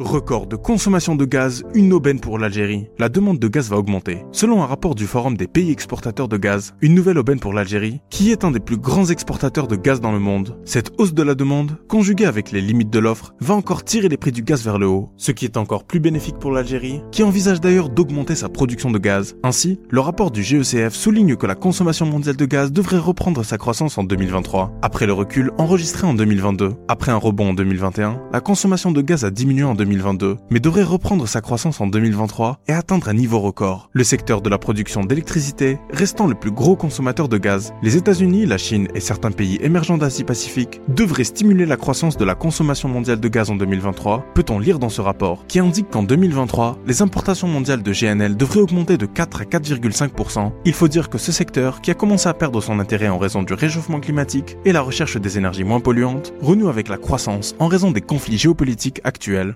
Record de consommation de gaz, une aubaine pour l'Algérie. La demande de gaz va augmenter. Selon un rapport du Forum des pays exportateurs de gaz, une nouvelle aubaine pour l'Algérie, qui est un des plus grands exportateurs de gaz dans le monde. Cette hausse de la demande, conjuguée avec les limites de l'offre, va encore tirer les prix du gaz vers le haut, ce qui est encore plus bénéfique pour l'Algérie, qui envisage d'ailleurs d'augmenter sa production de gaz. Ainsi, le rapport du GECF souligne que la consommation mondiale de gaz devrait reprendre sa croissance en 2023, après le recul enregistré en 2022. Après un rebond en 2021, la consommation de gaz a diminué en 2022 2022, mais devrait reprendre sa croissance en 2023 et atteindre un niveau record. Le secteur de la production d'électricité restant le plus gros consommateur de gaz, les États-Unis, la Chine et certains pays émergents d'Asie-Pacifique devraient stimuler la croissance de la consommation mondiale de gaz en 2023, peut-on lire dans ce rapport, qui indique qu'en 2023, les importations mondiales de GNL devraient augmenter de 4 à 4,5%. Il faut dire que ce secteur, qui a commencé à perdre son intérêt en raison du réchauffement climatique et la recherche des énergies moins polluantes, renoue avec la croissance en raison des conflits géopolitiques actuels.